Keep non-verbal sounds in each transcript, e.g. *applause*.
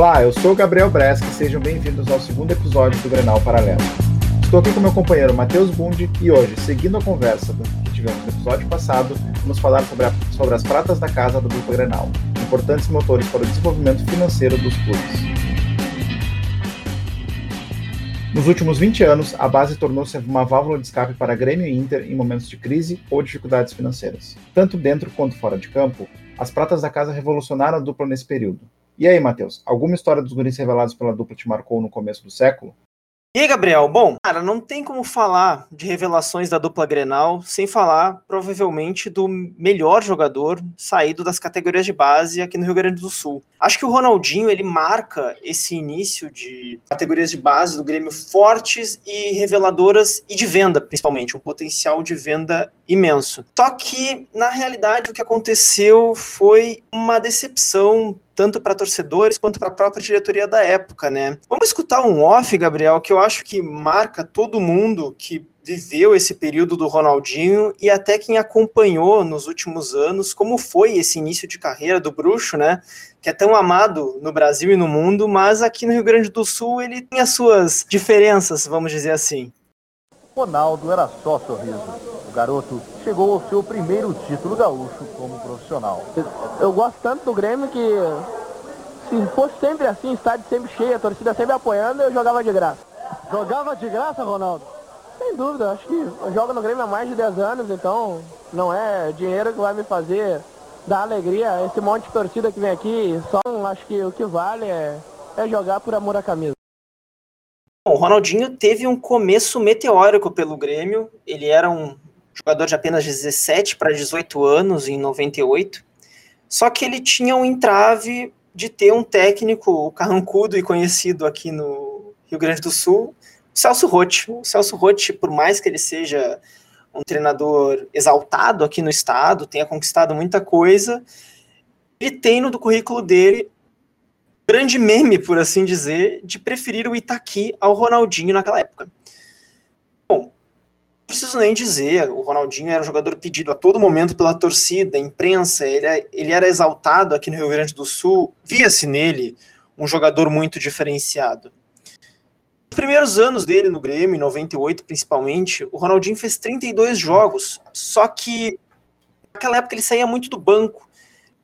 Olá, eu sou o Gabriel Bresca e sejam bem-vindos ao segundo episódio do Grenal Paralelo. Estou aqui com meu companheiro Matheus Bundi e hoje, seguindo a conversa que tivemos no episódio passado, vamos falar sobre, a, sobre as pratas da casa do Grupo Grenal, importantes motores para o desenvolvimento financeiro dos clubes. Nos últimos 20 anos, a base tornou-se uma válvula de escape para Grêmio e Inter em momentos de crise ou dificuldades financeiras. Tanto dentro quanto fora de campo, as pratas da casa revolucionaram a dupla nesse período. E aí, Matheus, alguma história dos guris revelados pela dupla te marcou no começo do século? E aí, Gabriel? Bom, cara, não tem como falar de revelações da dupla Grenal sem falar, provavelmente, do melhor jogador saído das categorias de base aqui no Rio Grande do Sul. Acho que o Ronaldinho, ele marca esse início de categorias de base do Grêmio fortes e reveladoras e de venda, principalmente, um potencial de venda imenso. Só que, na realidade, o que aconteceu foi uma decepção tanto para torcedores quanto para a própria diretoria da época, né? Vamos escutar um off, Gabriel, que eu acho que marca todo mundo que viveu esse período do Ronaldinho e até quem acompanhou nos últimos anos como foi esse início de carreira do Bruxo, né? Que é tão amado no Brasil e no mundo, mas aqui no Rio Grande do Sul ele tem as suas diferenças, vamos dizer assim. Ronaldo era só sorriso. O garoto chegou ao seu primeiro título gaúcho como profissional. Eu gosto tanto do Grêmio que se fosse sempre assim, estádio sempre cheio, a torcida sempre apoiando, eu jogava de graça. Jogava de graça, Ronaldo? Sem dúvida, acho que eu jogo no Grêmio há mais de 10 anos, então não é dinheiro que vai me fazer dar alegria. Esse monte de torcida que vem aqui, só acho que o que vale é, é jogar por amor à camisa. Bom, o Ronaldinho teve um começo meteórico pelo Grêmio. Ele era um jogador de apenas 17 para 18 anos em 98. Só que ele tinha um entrave de ter um técnico carrancudo e conhecido aqui no Rio Grande do Sul, Celso Rotti. O Celso Rotti, por mais que ele seja um treinador exaltado aqui no estado, tenha conquistado muita coisa, ele tem no currículo dele grande meme, por assim dizer, de preferir o Itaqui ao Ronaldinho naquela época preciso nem dizer, o Ronaldinho era um jogador pedido a todo momento pela torcida, imprensa, ele, é, ele era exaltado aqui no Rio Grande do Sul, via-se nele um jogador muito diferenciado. Nos primeiros anos dele no Grêmio, em 98 principalmente, o Ronaldinho fez 32 jogos, só que naquela época ele saía muito do banco,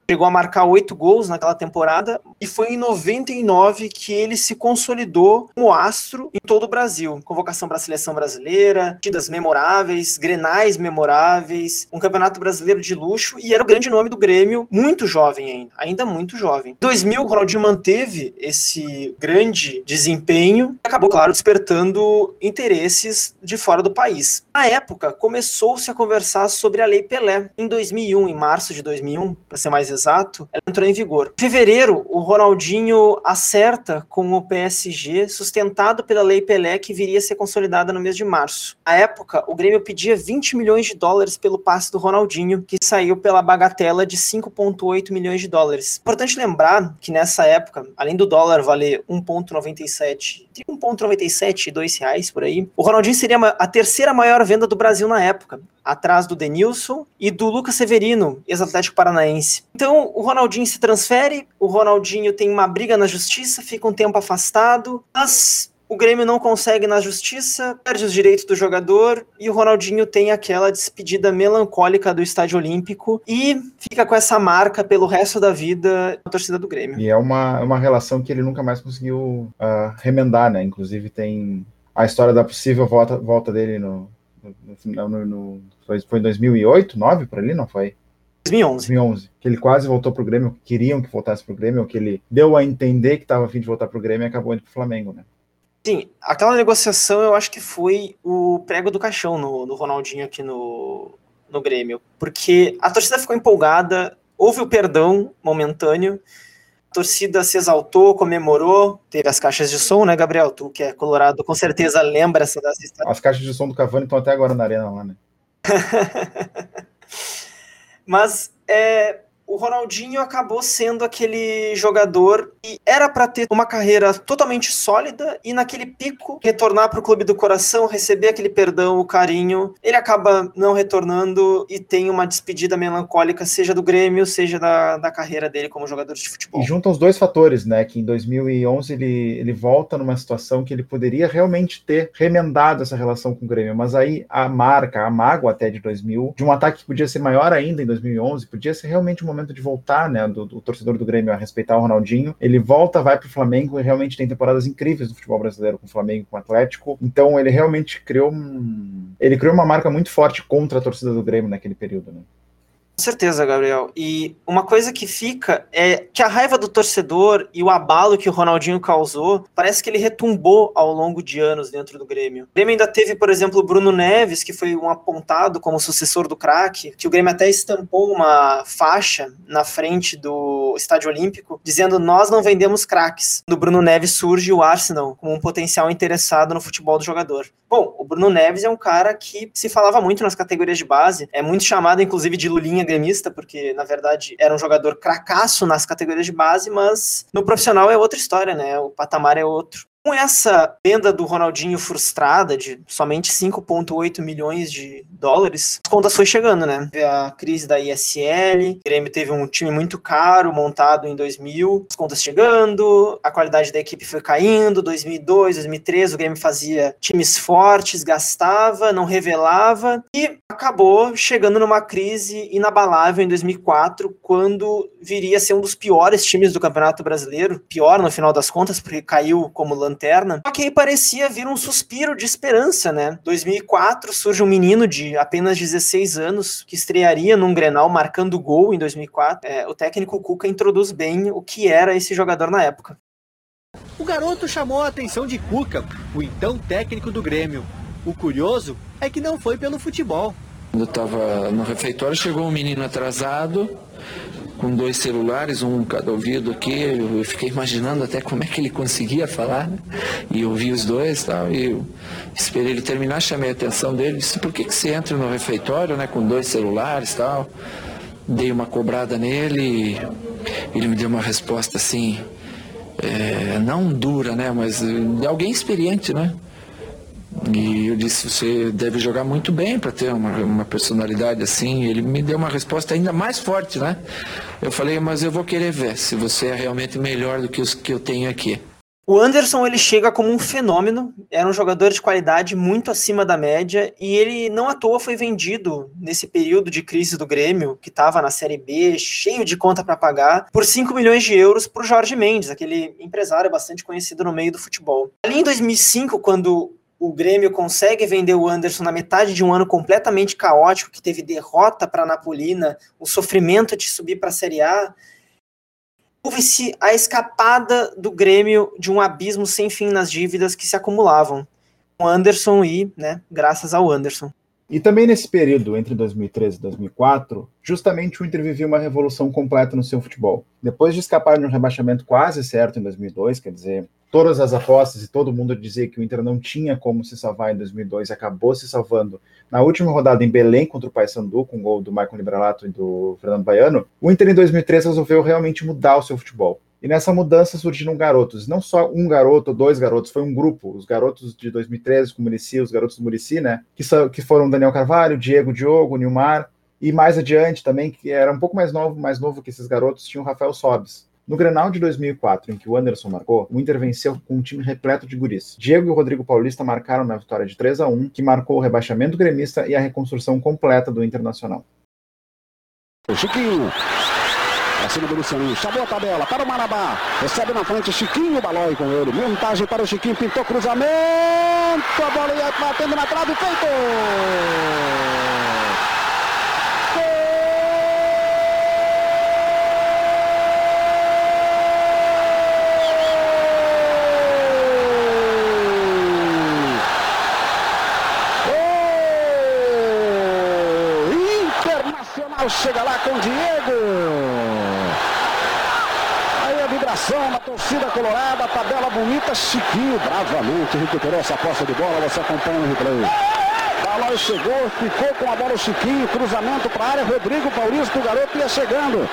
chegou a marcar oito gols naquela temporada e foi em 99 que ele se consolidou como astro em todo o Brasil. Convocação para a seleção brasileira, tidas memoráveis, grenais memoráveis, um campeonato brasileiro de luxo e era o grande nome do Grêmio, muito jovem ainda, ainda muito jovem. Em 2000, o Ronaldinho manteve esse grande desempenho e acabou, claro, despertando interesses de fora do país. Na época, começou-se a conversar sobre a Lei Pelé. Em 2001, em março de 2001, para ser mais exato, ela entrou em vigor. Em fevereiro, o Ronaldinho acerta com o PSG, sustentado pela Lei Pelé, que viria a ser consolidada no mês de março. Na época, o Grêmio pedia 20 milhões de dólares pelo passe do Ronaldinho, que saiu pela bagatela de 5,8 milhões de dólares. Importante lembrar que nessa época, além do dólar valer 1,97, 1,97 e 2 reais por aí, o Ronaldinho seria a terceira maior venda do Brasil na época, atrás do Denilson e do Lucas Severino, ex-Atlético Paranaense. Então, o Ronaldinho se transfere, o Ronaldinho tem uma briga na justiça, fica um tempo afastado, mas o Grêmio não consegue na justiça, perde os direitos do jogador e o Ronaldinho tem aquela despedida melancólica do Estádio Olímpico e fica com essa marca pelo resto da vida na torcida do Grêmio. E é uma, uma relação que ele nunca mais conseguiu uh, remendar, né? Inclusive tem a história da possível volta, volta dele no, no, no, no foi, em 2008, 2009 por ali, não foi? 2011. 2011. Que ele quase voltou pro Grêmio, queriam que voltasse pro Grêmio, que ele deu a entender que estava a fim de voltar pro Grêmio e acabou indo pro Flamengo, né? Sim, aquela negociação eu acho que foi o prego do caixão no, no Ronaldinho aqui no, no Grêmio, porque a torcida ficou empolgada, houve o perdão momentâneo, a torcida se exaltou, comemorou, teve as caixas de som, né, Gabriel? Tu que é colorado, com certeza lembra essa dessa história. As caixas de som do Cavani estão até agora na arena lá, né? *laughs* Mas é, o Ronaldinho acabou sendo aquele jogador que era para ter uma carreira totalmente sólida e naquele pico retornar para o clube do coração, receber aquele perdão, o carinho. Ele acaba não retornando e tem uma despedida melancólica, seja do Grêmio, seja da, da carreira dele como jogador de futebol. E juntam os dois fatores, né? Que em 2011 ele, ele volta numa situação que ele poderia realmente ter remendado essa relação com o Grêmio, mas aí a marca, a mágoa até de 2000, de um ataque que podia ser maior ainda em 2011, podia ser realmente um momento de voltar, né? Do, do torcedor do Grêmio a respeitar o Ronaldinho. Ele volta, vai para o Flamengo e realmente tem temporadas incríveis do futebol brasileiro com o Flamengo, com o Atlético. Então ele realmente criou um, ele criou uma marca muito forte contra a torcida do Grêmio naquele período, né? Com certeza, Gabriel. E uma coisa que fica é que a raiva do torcedor e o abalo que o Ronaldinho causou, parece que ele retumbou ao longo de anos dentro do Grêmio. O Grêmio ainda teve, por exemplo, o Bruno Neves, que foi um apontado como sucessor do craque, que o Grêmio até estampou uma faixa na frente do Estádio Olímpico, dizendo nós não vendemos craques. Do Bruno Neves surge o Arsenal como um potencial interessado no futebol do jogador. Bom, o Bruno Neves é um cara que se falava muito nas categorias de base, é muito chamado inclusive de Lulinha gremista, porque na verdade era um jogador cracaço nas categorias de base, mas no profissional é outra história, né? O patamar é outro. Com essa venda do Ronaldinho frustrada de somente 5,8 milhões de dólares, as contas foi chegando, né? A crise da ISL, o Grêmio teve um time muito caro montado em 2000, as contas chegando, a qualidade da equipe foi caindo, 2002, 2003 o Grêmio fazia times fortes, gastava, não revelava e acabou chegando numa crise inabalável em 2004, quando viria a ser um dos piores times do Campeonato Brasileiro, pior no final das contas, porque caiu como lanterna. Só que aí parecia vir um suspiro de esperança, né? 2004 surge um menino de apenas 16 anos que estrearia num Grenal marcando gol em 2004. É, o técnico Cuca introduz bem o que era esse jogador na época. O garoto chamou a atenção de Cuca, o então técnico do Grêmio. O curioso é que não foi pelo futebol. Quando eu estava no refeitório, chegou um menino atrasado, com dois celulares, um cada ouvido aqui. Eu fiquei imaginando até como é que ele conseguia falar, né? E eu vi os dois tal, e eu esperei ele terminar, chamei a atenção dele, disse, por que, que você entra no refeitório, né, com dois celulares tal? Dei uma cobrada nele, ele me deu uma resposta assim, é, não dura, né, mas de alguém experiente, né? E eu disse, você deve jogar muito bem para ter uma, uma personalidade assim. Ele me deu uma resposta ainda mais forte, né? Eu falei, mas eu vou querer ver se você é realmente melhor do que os que eu tenho aqui. O Anderson ele chega como um fenômeno, era um jogador de qualidade muito acima da média e ele não à toa foi vendido nesse período de crise do Grêmio, que estava na Série B, cheio de conta para pagar, por 5 milhões de euros para o Jorge Mendes, aquele empresário bastante conhecido no meio do futebol. Ali em 2005, quando o Grêmio consegue vender o Anderson na metade de um ano completamente caótico, que teve derrota para a Napolina, o sofrimento de subir para a Série A, houve-se a escapada do Grêmio de um abismo sem fim nas dívidas que se acumulavam. O Anderson e, né, graças ao Anderson. E também nesse período, entre 2013 e 2004, justamente o Inter vivia uma revolução completa no seu futebol. Depois de escapar de um rebaixamento quase certo em 2002, quer dizer, todas as apostas e todo mundo dizia que o Inter não tinha como se salvar em 2002 e acabou se salvando na última rodada em Belém contra o Paysandu, com o gol do Michael Libralato e do Fernando Baiano, o Inter em 2003 resolveu realmente mudar o seu futebol. E nessa mudança surgiram garotos, não só um garoto dois garotos, foi um grupo. Os garotos de 2013 com o Murici, os garotos do Murici, né? Que, que foram Daniel Carvalho, Diego Diogo, Nilmar, e mais adiante também, que era um pouco mais novo, mais novo que esses garotos, tinha o Rafael Sobes. No Grenal de 2004, em que o Anderson marcou, o Inter venceu com um time repleto de guris. Diego e Rodrigo Paulista marcaram na vitória de 3 a 1 que marcou o rebaixamento gremista e a reconstrução completa do Internacional. Chiquinho, Acima do Lucianinho, chamou a tabela para o Marabá. Recebe na frente Chiquinho, Balói com ele. Montagem para o Chiquinho, pintou cruzamento. A bola ia batendo na trave, feito! chega lá com o Diego. Aí a vibração na torcida colorada, Chiquinho bravamente recuperou essa posse de bola, você acompanha no replay. Balói chegou, ficou com a bola o Chiquinho, cruzamento para a área, Rodrigo Paulista, o garoto ia chegando.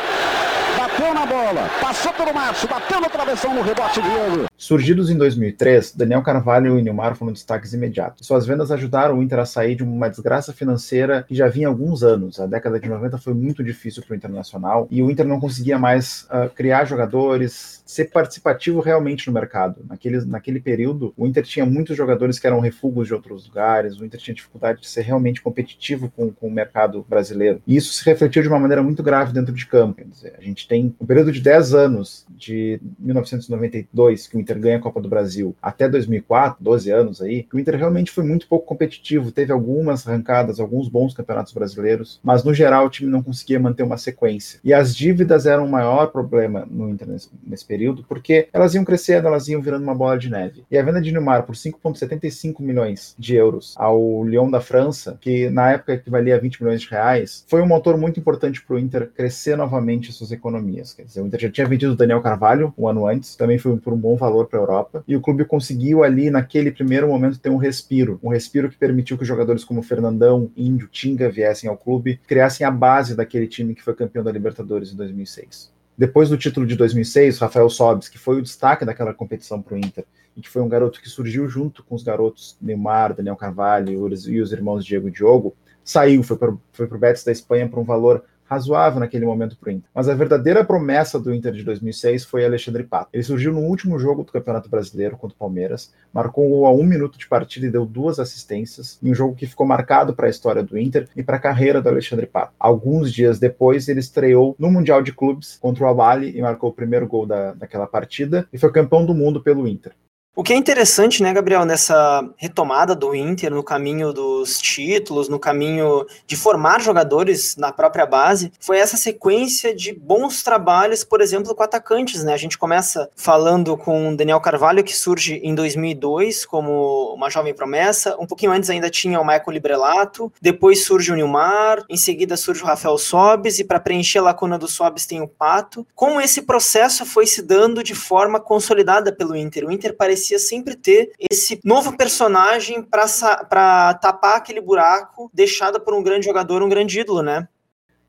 Bateu na bola, passou pelo Márcio, bateu no travessão no rebote Diego. Surgidos em 2003, Daniel Carvalho e Nilmar foram destaques imediatos. Suas vendas ajudaram o Inter a sair de uma desgraça financeira que já vinha há alguns anos. A década de 90 foi muito difícil para o Internacional e o Inter não conseguia mais uh, criar jogadores, ser participativo realmente no mercado. Naquele, naquele período, o Inter tinha muitos jogadores que eram refugos de outros lugares, o Inter tinha dificuldade de ser realmente competitivo com, com o mercado brasileiro. E isso se refletiu de uma maneira muito grave dentro de campo. Dizer, a gente tem um período de 10 anos, de 1992, que o Inter ganha a Copa do Brasil, até 2004, 12 anos aí, o Inter realmente foi muito pouco competitivo, teve algumas arrancadas, alguns bons campeonatos brasileiros, mas no geral o time não conseguia manter uma sequência. E as dívidas eram o maior problema no Inter nesse, nesse período, porque elas iam crescendo, elas iam virando uma bola de neve. E a venda de Neymar por 5,75 milhões de euros ao Lyon da França, que na época equivalia a 20 milhões de reais, foi um motor muito importante para o Inter crescer novamente suas economias. Quer dizer, o Inter já tinha vendido o Daniel Carvalho um ano antes, também foi por um bom valor para a Europa, e o clube conseguiu ali, naquele primeiro momento, ter um respiro. Um respiro que permitiu que jogadores como Fernandão, Índio, Tinga viessem ao clube, criassem a base daquele time que foi campeão da Libertadores em 2006. Depois do título de 2006, Rafael Sobis, que foi o destaque daquela competição para o Inter, e que foi um garoto que surgiu junto com os garotos Neymar, Daniel Carvalho e os irmãos Diego e Diogo, saiu, foi para o Betis da Espanha por um valor razoável naquele momento para o Inter. Mas a verdadeira promessa do Inter de 2006 foi Alexandre Pato. Ele surgiu no último jogo do Campeonato Brasileiro contra o Palmeiras, marcou um gol a um minuto de partida e deu duas assistências, em um jogo que ficou marcado para a história do Inter e para a carreira do Alexandre Pato. Alguns dias depois, ele estreou no Mundial de Clubes contra o Abali e marcou o primeiro gol da, daquela partida e foi campeão do mundo pelo Inter. O que é interessante, né, Gabriel, nessa retomada do Inter no caminho dos títulos, no caminho de formar jogadores na própria base, foi essa sequência de bons trabalhos, por exemplo, com atacantes, né? A gente começa falando com o Daniel Carvalho, que surge em 2002 como uma jovem promessa. Um pouquinho antes ainda tinha o Michael Librelato, depois surge o Nilmar, em seguida surge o Rafael Sobes e para preencher a lacuna do Sobes tem o Pato. Como esse processo foi se dando de forma consolidada pelo Inter? O Inter parecia parecia sempre ter esse novo personagem para tapar aquele buraco deixado por um grande jogador, um grande ídolo, né?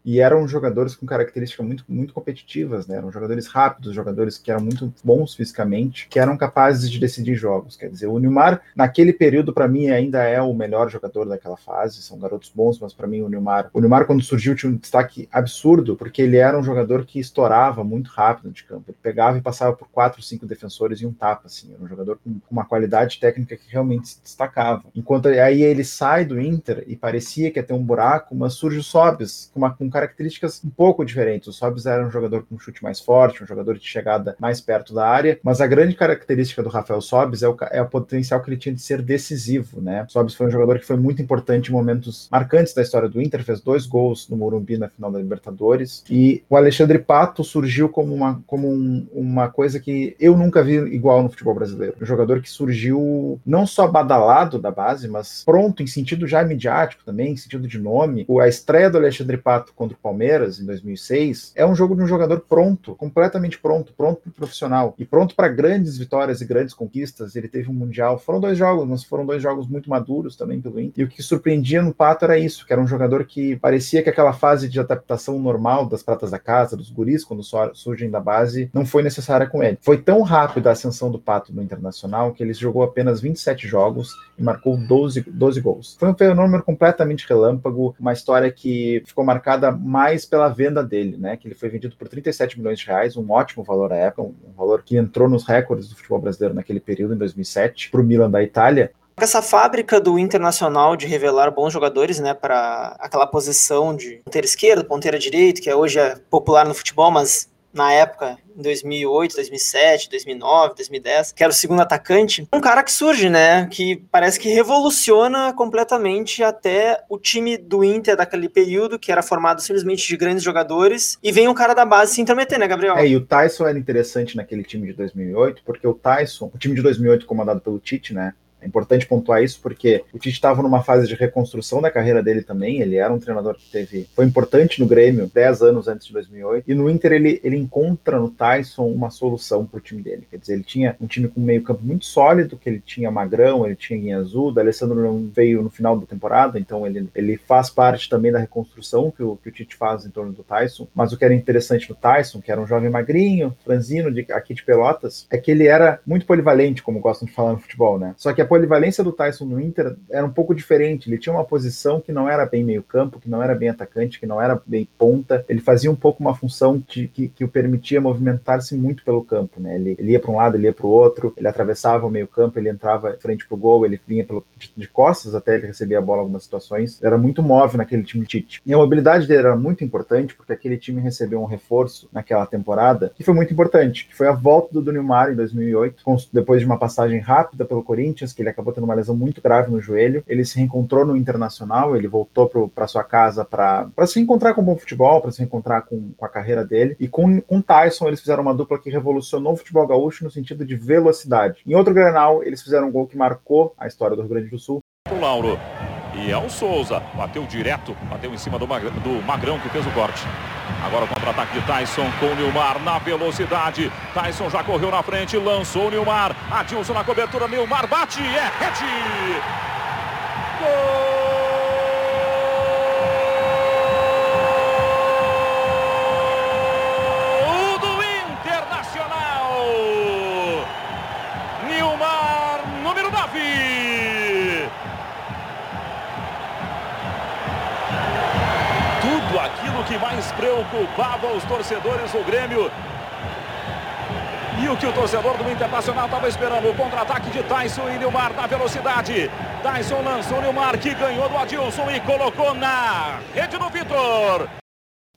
E eram jogadores com características muito, muito competitivas, né? Eram jogadores rápidos, jogadores que eram muito bons fisicamente, que eram capazes de decidir jogos. Quer dizer, o Neymar, naquele período, para mim, ainda é o melhor jogador daquela fase. São garotos bons, mas para mim, o Neymar, o Neymar, quando surgiu, tinha um destaque absurdo, porque ele era um jogador que estourava muito rápido de campo. Ele pegava e passava por quatro, cinco defensores e um tapa, assim. Era um jogador com uma qualidade técnica que realmente se destacava. Enquanto aí ele sai do Inter e parecia que ia ter um buraco, mas surge o Sobis com uma com características um pouco diferentes. O Sobis era um jogador com chute mais forte, um jogador de chegada mais perto da área, mas a grande característica do Rafael Sobis é o, é o potencial que ele tinha de ser decisivo, né? O Sobis foi um jogador que foi muito importante em momentos marcantes da história do Inter, fez dois gols no Morumbi na final da Libertadores, e o Alexandre Pato surgiu como uma, como um, uma coisa que eu nunca vi igual no futebol brasileiro. Um jogador que surgiu não só badalado da base, mas pronto, em sentido já midiático também, em sentido de nome. A estreia do Alexandre Pato contra o Palmeiras em 2006, é um jogo de um jogador pronto, completamente pronto, pronto para o profissional e pronto para grandes vitórias e grandes conquistas. Ele teve um mundial, foram dois jogos, mas foram dois jogos muito maduros também pelo Inter. E o que surpreendia no Pato era isso, que era um jogador que parecia que aquela fase de adaptação normal das pratas da casa, dos guris quando surgem da base, não foi necessária com ele. Foi tão rápido a ascensão do Pato no Internacional que ele jogou apenas 27 jogos e marcou 12, 12 gols. Foi um fenômeno completamente relâmpago, uma história que ficou marcada mais pela venda dele, né? Que ele foi vendido por 37 milhões de reais, um ótimo valor à época, um valor que entrou nos recordes do futebol brasileiro naquele período, em 2007, para o Milan da Itália. Essa fábrica do Internacional de revelar bons jogadores, né, para aquela posição de ponteira esquerda, ponteira direita, que hoje é popular no futebol, mas na época, em 2008, 2007, 2009, 2010, que era o segundo atacante, um cara que surge, né, que parece que revoluciona completamente até o time do Inter daquele período, que era formado simplesmente de grandes jogadores, e vem um cara da base se intrometer, né, Gabriel? É, e o Tyson era interessante naquele time de 2008, porque o Tyson, o time de 2008 comandado pelo Tite, né, É importante pontuar isso porque o Tite estava numa fase de reconstrução da carreira dele também. Ele era um treinador que teve foi importante no Grêmio 10 anos antes de 2008 e no Inter ele, ele encontra no Tyson uma solução para o time dele. Quer dizer, ele tinha um time com um meio campo muito sólido, que ele tinha Magrão, ele tinha Guinha Azul, o Alessandro não veio no final da temporada, então ele, ele faz parte também da reconstrução que o, que o Tite faz em torno do Tyson. Mas o que era interessante no Tyson, que era um jovem magrinho, franzino de, aqui de Pelotas, é que ele era muito polivalente, como gostam de falar no futebol, né? Só que a polivalência do Tyson no Inter era um pouco diferente. Ele tinha uma posição que não era bem meio campo, que não era bem atacante, que não era bem ponta. Ele fazia um pouco uma função de, que, que o permitia movimentar-se muito pelo campo, né? Ele, ele ia para um lado, ele ia para o outro, ele atravessava o meio campo, ele entrava frente para o gol, ele vinha pelo, de, de, costas até ele receber a bola em algumas situações. Era muito móvel naquele time Tite. E a mobilidade dele era muito importante porque aquele time recebeu um reforço naquela temporada que foi muito importante, que foi a volta do Dunilmar em 2008, depois de uma passagem rápida pelo Corinthians, que ele acabou tendo uma lesão muito grave no joelho. Ele se reencontrou no Internacional, ele voltou para sua casa para se reencontrar com o bom futebol, para se reencontrar com, com, a carreira dele. E com, com Tyson, eles fizeram uma dupla que revolucionou o futebol gaúcho no sentido de velocidade. Em outro Grenal, eles fizeram um gol que marcou a história do Rio Grande do Sul. O Lauro. E é o Souza. Bateu direto, bateu em cima do, Magrão, do Magrão que fez o corte. Agora o contra-ataque de Tyson com o Nilmar na velocidade. Tyson já correu na frente, lançou o Nilmar. Adilson na cobertura, Nilmar bate, é rede! Gol! Preocupava os torcedores do Grêmio. E o que o torcedor do Internacional estava esperando, o contra-ataque de Tyson e Nilmar na velocidade. Tyson lançou Nilmar que ganhou do Adilson e colocou na rede do Vitor.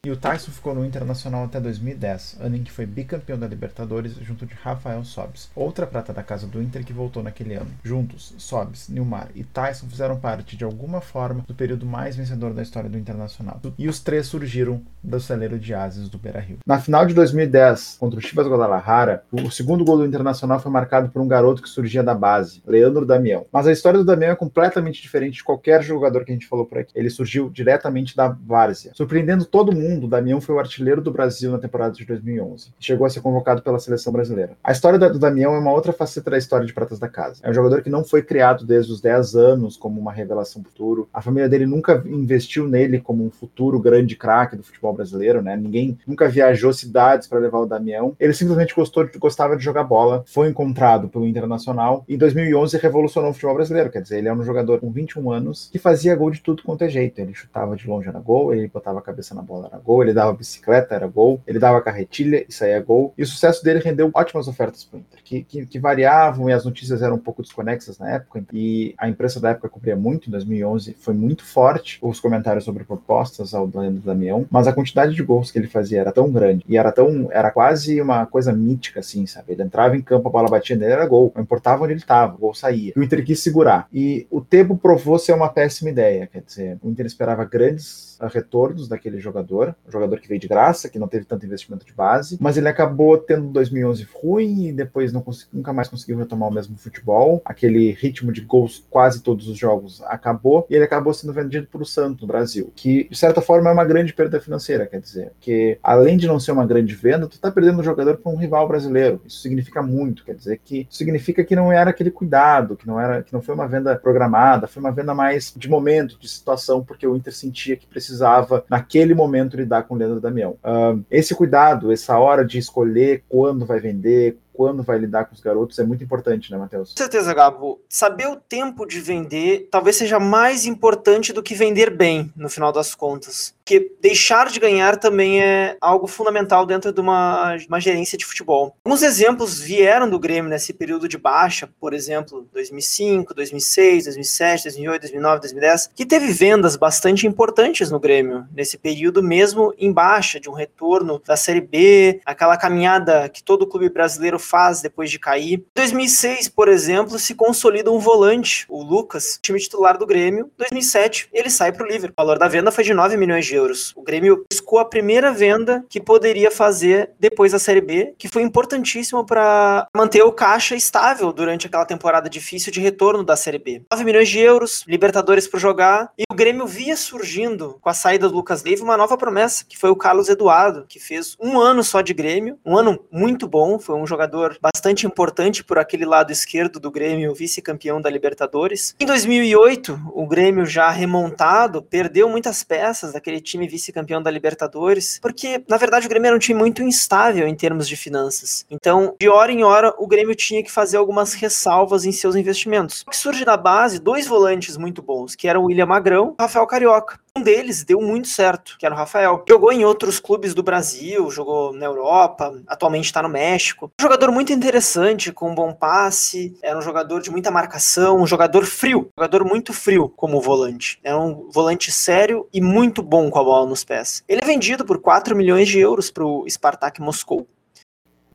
E o Tyson ficou no Internacional até 2010, ano em que foi bicampeão da Libertadores junto de Rafael Sobis, outra prata da casa do Inter que voltou naquele ano. Juntos, Sobis, Nilmar e Tyson fizeram parte de alguma forma do período mais vencedor da história do Internacional. E os três surgiram do celeiro de ases do Beira-Rio. Na final de 2010, contra o Chivas Guadalajara, o segundo gol do Internacional foi marcado por um garoto que surgia da base, Leandro Damião. Mas a história do Damião é completamente diferente de qualquer jogador que a gente falou por aqui. Ele surgiu diretamente da várzea, surpreendendo todo mundo mundo, Damião foi o artilheiro do Brasil na temporada de 2011. Chegou a ser convocado pela seleção brasileira. A história do Damião é uma outra faceta da história de Pratas da Casa. É um jogador que não foi criado desde os 10 anos como uma revelação futuro. A família dele nunca investiu nele como um futuro grande craque do futebol brasileiro, né? Ninguém nunca viajou cidades para levar o Damião. Ele simplesmente gostou gostava de jogar bola, foi encontrado pelo Internacional e em 2011 revolucionou o futebol brasileiro. Quer dizer, ele é um jogador com 21 anos que fazia gol de tudo quanto é jeito. Ele chutava de longe na gol, ele botava a cabeça na bola na gol, ele dava bicicleta, era gol, ele dava carretilha e saía gol. E o sucesso dele rendeu ótimas ofertas para o Inter, que, que, que, variavam e as notícias eram um pouco desconexas na época. E a imprensa da época cobria muito, em 2011 foi muito forte os comentários sobre propostas ao Leandro Damião, mas a quantidade de gols que ele fazia era tão grande e era tão, era quase uma coisa mítica, assim, sabe? Ele entrava em campo, a bola batia nele, era gol. Não importava onde ele estava, o gol saía. O Inter quis segurar. E o tempo provou ser uma péssima ideia, quer dizer, o Inter esperava grandes retornos daquele jogador, um jogador que veio de graça, que não teve tanto investimento de base, mas ele acabou tendo 2011 ruim e depois não nunca mais conseguiu retomar o mesmo futebol. Aquele ritmo de gols quase todos os jogos acabou e ele acabou sendo vendido para o Santos no Brasil, que de certa forma é uma grande perda financeira, quer dizer, que além de não ser uma grande venda, tu está perdendo um jogador para um rival brasileiro. Isso significa muito, quer dizer que significa que não era aquele cuidado, que não era, que não foi uma venda programada, foi uma venda mais de momento, de situação, porque o Inter sentia que precisava, naquele momento, lidar com o Leandro Damião. Uh, esse cuidado, essa hora de escolher quando vai vender, quando vai lidar com os garotos é muito importante, né, Matheus? Com certeza, Gabo. Saber o tempo de vender talvez seja mais importante do que vender bem, no final das contas. Porque deixar de ganhar também é algo fundamental dentro de uma, uma gerência de futebol. Alguns exemplos vieram do Grêmio nesse período de baixa, por exemplo, 2005, 2006, 2007, 2008, 2009, 2010, que teve vendas bastante importantes no Grêmio, nesse período mesmo em baixa, de um retorno da Série B, aquela caminhada que todo clube brasileiro faz depois de cair. Em 2006, por exemplo, se consolida um volante, o Lucas, time titular do Grêmio. 2007, ele sai para o Liverpool. O valor da venda foi de 9 milhões de euros. O Grêmio buscou a primeira venda que poderia fazer depois da Série B, que foi importantíssimo para manter o caixa estável durante aquela temporada difícil de retorno da Série B. 9 milhões de euros, Libertadores para jogar, e o Grêmio via surgindo com a saída do Lucas Leiva uma nova promessa, que foi o Carlos Eduardo, que fez um ano só de Grêmio, um ano muito bom, foi um jogador bastante importante por aquele lado esquerdo do Grêmio, vice-campeão da Libertadores. Em 2008, o Grêmio já remontado, perdeu muitas peças daquele time vice-campeão da Libertadores, porque na verdade o Grêmio era um time muito instável em termos de finanças. Então, de hora em hora, o Grêmio tinha que fazer algumas ressalvas em seus investimentos. O que surge da base, dois volantes muito bons, que eram o William Magrão e o Rafael Carioca. Um deles deu muito certo, que era o Rafael. Jogou em outros clubes do Brasil, jogou na Europa, atualmente está no México. Um jogador muito interessante, com um bom passe, era um jogador de muita marcação, um jogador frio, um jogador muito frio como volante. Era um volante sério e muito bom com a bola nos pés. Ele é vendido por 4 milhões de euros para o Spartak Moscou.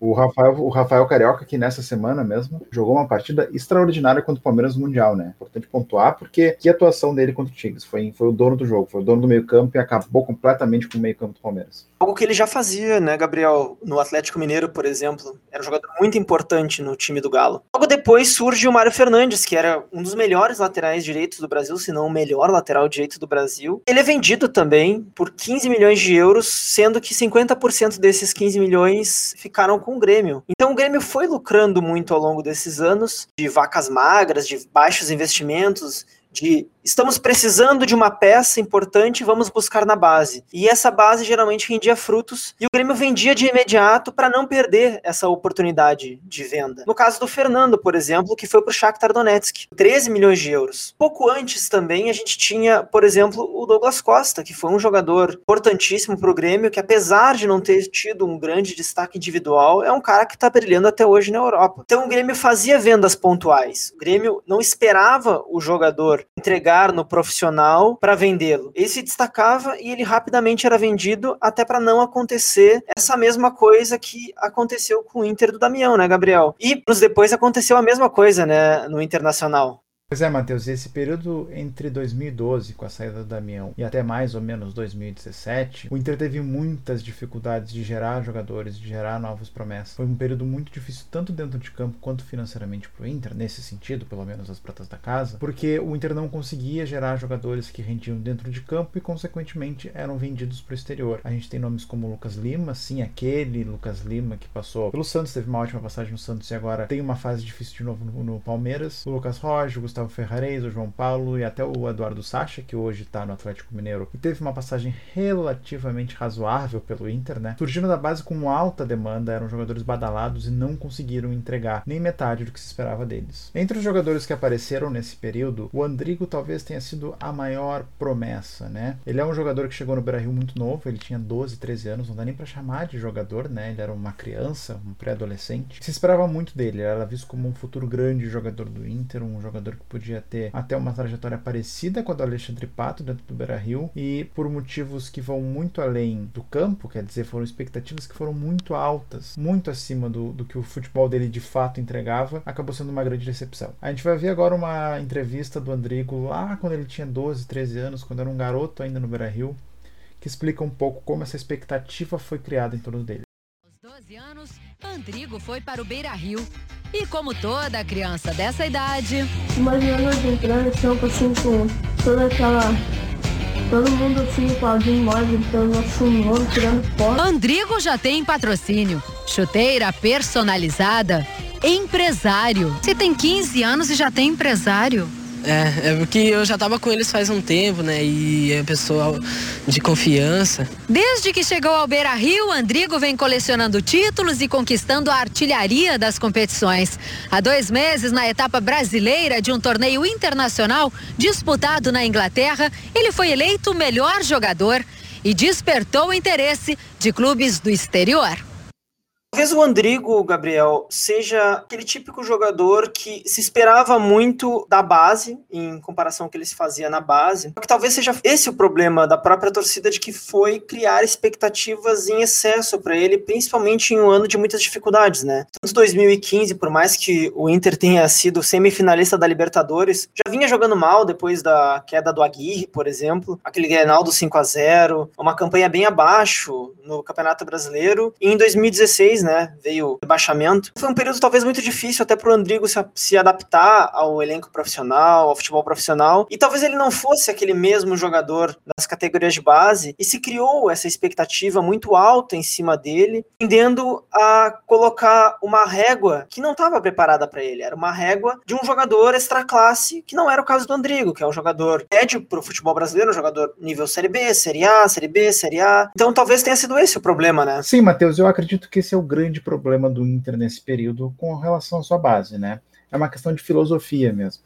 O Rafael, o Rafael Carioca, que nessa semana mesmo jogou uma partida extraordinária contra o Palmeiras Mundial, né? Importante pontuar, porque que atuação dele contra o Tigres. Foi, foi o dono do jogo, foi o dono do meio-campo e acabou completamente com o meio-campo do Palmeiras. Algo que ele já fazia, né, Gabriel? No Atlético Mineiro, por exemplo. Era um jogador muito importante no time do Galo. Logo depois surge o Mário Fernandes, que era um dos melhores laterais direitos do Brasil, se não o melhor lateral direito do Brasil. Ele é vendido também por 15 milhões de euros, sendo que 50% desses 15 milhões ficaram com o Grêmio. Então o Grêmio foi lucrando muito ao longo desses anos, de vacas magras, de baixos investimentos, de estamos precisando de uma peça importante, vamos buscar na base. E essa base geralmente rendia frutos e o Grêmio vendia de imediato para não perder essa oportunidade de venda. No caso do Fernando, por exemplo, que foi para o Shakhtar Donetsk, 13 milhões de euros. Pouco antes também a gente tinha, por exemplo, o Douglas Costa, que foi um jogador importantíssimo para o Grêmio, que apesar de não ter tido um grande destaque individual, é um cara que está brilhando até hoje na Europa. Então o Grêmio fazia vendas pontuais. O Grêmio não esperava o jogador entregar no profissional para vendê-lo. Ele se destacava e ele rapidamente era vendido até para não acontecer essa mesma coisa que aconteceu com o Inter do Damião, né, Gabriel? E nos depois aconteceu a mesma coisa, né, no Internacional. Pois é, Matheus, esse período entre 2012, com a saída do Damião, e até mais ou menos 2017, o Inter teve muitas dificuldades de gerar jogadores, de gerar novas promessas. Foi um período muito difícil, tanto dentro de campo quanto financeiramente para o Inter, nesse sentido, pelo menos as pratas da casa, porque o Inter não conseguia gerar jogadores que rendiam dentro de campo e, consequentemente, eram vendidos para o exterior. A gente tem nomes como Lucas Lima, sim, aquele Lucas Lima que passou pelo Santos, teve uma ótima passagem no Santos e agora tem uma fase difícil de novo no, no Palmeiras. O Lucas Rocha, Gustavo Gustavo Ferrarez, o João Paulo e até o Eduardo Sacha, que hoje está no Atlético Mineiro e teve uma passagem relativamente razoável pelo Inter, né? Surgindo da base com alta demanda, eram jogadores badalados e não conseguiram entregar nem metade do que se esperava deles. Entre os jogadores que apareceram nesse período, o Andrigo talvez tenha sido a maior promessa, né? Ele é um jogador que chegou no Beira-Rio muito novo, ele tinha 12, 13 anos, não dá nem para chamar de jogador, né? Ele era uma criança, um pré-adolescente. Se esperava muito dele, ele era visto como um futuro grande jogador do Inter, um jogador que podia ter até uma trajetória parecida com a do Alexandre Pato dentro do Beira Rio e por motivos que vão muito além do campo, quer dizer, foram expectativas que foram muito altas, muito acima do, do que o futebol dele de fato entregava, acabou sendo uma grande decepção. A gente vai ver agora uma entrevista do Andrigo lá quando ele tinha 12, 13 anos, quando era um garoto ainda no Beira Rio, que explica um pouco como essa expectativa foi criada em torno dele. Aos 12 anos, Andrigo foi para o Beira Rio e como toda criança dessa idade. Imaginando a gente entrando em campo assim com toda aquela. Todo mundo assim, aplaudindo nós, gritando nosso nome, tirando foto. Andrigo já tem patrocínio, chuteira personalizada, empresário. Você tem 15 anos e já tem empresário? É, é porque eu já tava com eles faz um tempo, né? E é pessoal de confiança. Desde que chegou ao Beira Rio, Andrigo vem colecionando títulos e conquistando a artilharia das competições. Há dois meses, na etapa brasileira de um torneio internacional disputado na Inglaterra, ele foi eleito o melhor jogador e despertou o interesse de clubes do exterior. Talvez o Andrigo, Gabriel, seja aquele típico jogador que se esperava muito da base, em comparação ao que ele se fazia na base. Que talvez seja esse o problema da própria torcida, de que foi criar expectativas em excesso para ele, principalmente em um ano de muitas dificuldades, né? Tanto 2015, por mais que o Inter tenha sido semifinalista da Libertadores, já vinha jogando mal depois da queda do Aguirre, por exemplo, aquele Grenal do 5 a 0 uma campanha bem abaixo no Campeonato Brasileiro. E em 2016, né, veio o rebaixamento. Foi um período talvez muito difícil até para o Andrigo se, se adaptar ao elenco profissional, ao futebol profissional. E talvez ele não fosse aquele mesmo jogador das categorias de base. E se criou essa expectativa muito alta em cima dele, tendendo a colocar uma régua que não estava preparada para ele. Era uma régua de um jogador extra classe, que não era o caso do Andrigo, que é um jogador médio para o futebol brasileiro, um jogador nível Série B, Série A, Série B, Série A. Então talvez tenha sido esse o problema, né? Sim, Matheus, eu acredito que esse é o grande problema do Inter nesse período com relação à sua base, né? É uma questão de filosofia mesmo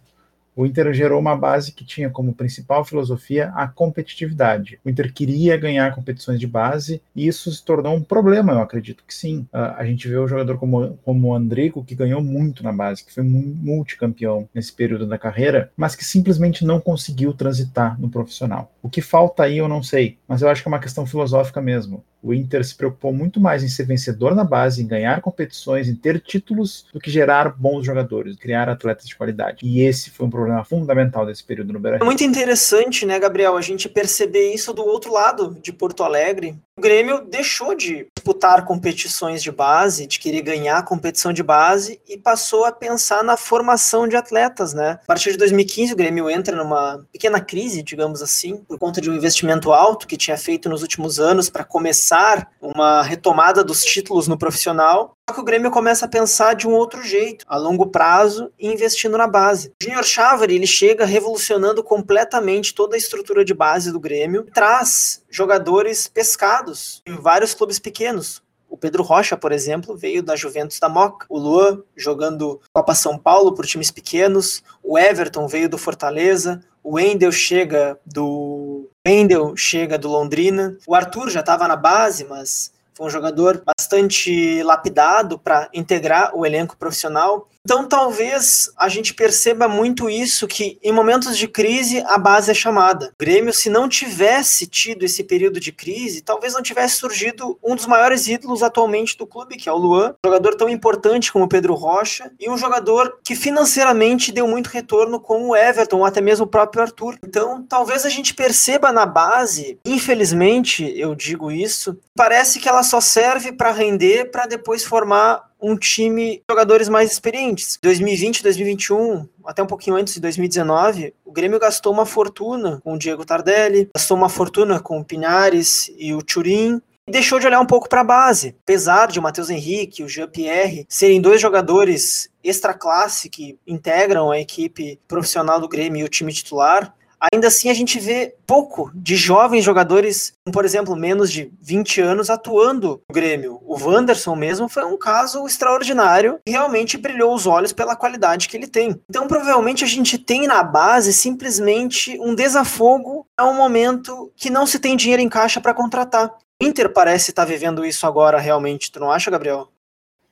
o Inter gerou uma base que tinha como principal filosofia a competitividade. O Inter queria ganhar competições de base e isso se tornou um problema, eu acredito que sim. Uh, a gente vê o jogador como, como o Andrigo, que ganhou muito na base, que foi multicampeão nesse período da carreira, mas que simplesmente não conseguiu transitar no profissional. O que falta aí eu não sei, mas eu acho que é uma questão filosófica mesmo. O Inter se preocupou muito mais em ser vencedor na base, em ganhar competições, em ter títulos, do que gerar bons jogadores, criar atletas de qualidade. E esse foi um problema fundamental desse período no Beira. É muito interessante, né, Gabriel, a gente perceber isso do outro lado de Porto Alegre. O Grêmio deixou de disputar competições de base, de querer ganhar competição de base e passou a pensar na formação de atletas, né? A partir de 2015, o Grêmio entra numa pequena crise, digamos assim, por conta de um investimento alto que tinha feito nos últimos anos para começar uma retomada dos títulos no profissional. Só que o Grêmio começa a pensar de um outro jeito, a longo prazo investindo na base. O Junior Chávari, ele chega revolucionando completamente toda a estrutura de base do Grêmio, traz jogadores pescados em vários clubes pequenos. O Pedro Rocha, por exemplo, veio da Juventus da Moca. O Luan jogando Copa São Paulo por times pequenos. O Everton veio do Fortaleza. O Wendel chega do Wendel chega do Londrina. O Arthur já estava na base, mas foi um jogador bastante lapidado para integrar o elenco profissional. Então, talvez a gente perceba muito isso, que em momentos de crise a base é chamada. O Grêmio, se não tivesse tido esse período de crise, talvez não tivesse surgido um dos maiores ídolos atualmente do clube, que é o Luan, um jogador tão importante como o Pedro Rocha, e um jogador que financeiramente deu muito retorno com o Everton, ou até mesmo o próprio Arthur. Então, talvez a gente perceba na base, infelizmente eu digo isso, parece que ela só serve para render, para depois formar um time de jogadores mais experientes. 2020, 2021, até um pouquinho antes de 2019, o Grêmio gastou uma fortuna com o Diego Tardelli, gastou uma fortuna com o Pinares e o Turim, e deixou de olhar um pouco para a base. Apesar de o Matheus Henrique e o Jean-Pierre serem dois jogadores extra classe que integram a equipe profissional do Grêmio e o time titular, ainda assim a gente vê pouco de jovens jogadores, por exemplo, menos de 20 anos atuando no Grêmio. O Wanderson mesmo foi um caso extraordinário e realmente brilhou os olhos pela qualidade que ele tem. Então, provavelmente a gente tem na base simplesmente um desafogo a um momento que não se tem dinheiro em caixa para contratar. O Inter parece estar vivendo isso agora realmente, tu não acha, Gabriel?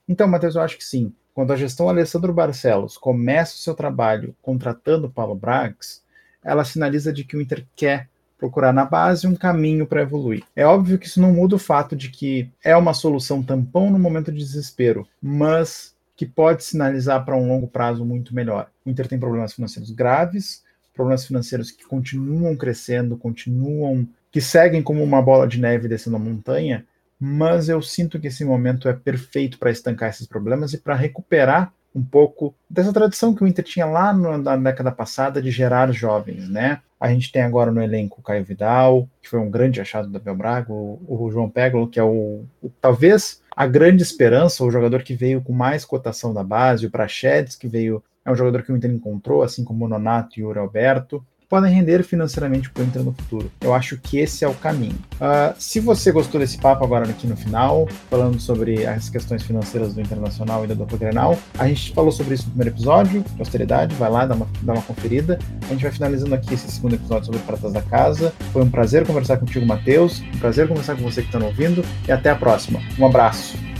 Então, Matheus, eu acho que sim. Quando a gestão Alessandro Barcelos começa o seu trabalho contratando Paulo Brax, ela sinaliza de que o Inter quer procurar na base um caminho para evoluir. É óbvio que isso não muda o fato de que é uma solução tampão no momento de desespero, mas que pode sinalizar para um longo prazo muito melhor. O Inter tem problemas financeiros graves, problemas financeiros que continuam crescendo, continuam, que seguem como uma bola de neve descendo a montanha, mas eu sinto que esse momento é perfeito para estancar esses problemas e para recuperar um pouco dessa tradição que o Inter tinha lá no, na década passada de gerar jovens, né? A gente tem agora no elenco o Caio Vidal, que foi um grande achado do Abel Braga, o, o João Peglo, que é o, o, talvez a grande esperança, o jogador que veio com mais cotação da base, o Prachedes, que veio é um jogador que o Inter encontrou, assim como o Nonato e o Uri Alberto podem render financeiramente para o Inter no futuro. Eu acho que esse é o caminho. Uh, se você gostou desse papo agora aqui no final, falando sobre as questões financeiras do Internacional e da dupla Grenal, a gente falou sobre isso no primeiro episódio, de austeridade, vai lá, dá uma, dá uma conferida. A gente vai finalizando aqui esse segundo episódio sobre Pratas da Casa. Foi um prazer conversar contigo, Matheus, um prazer conversar com você que está ouvindo, e até a próxima. Um abraço.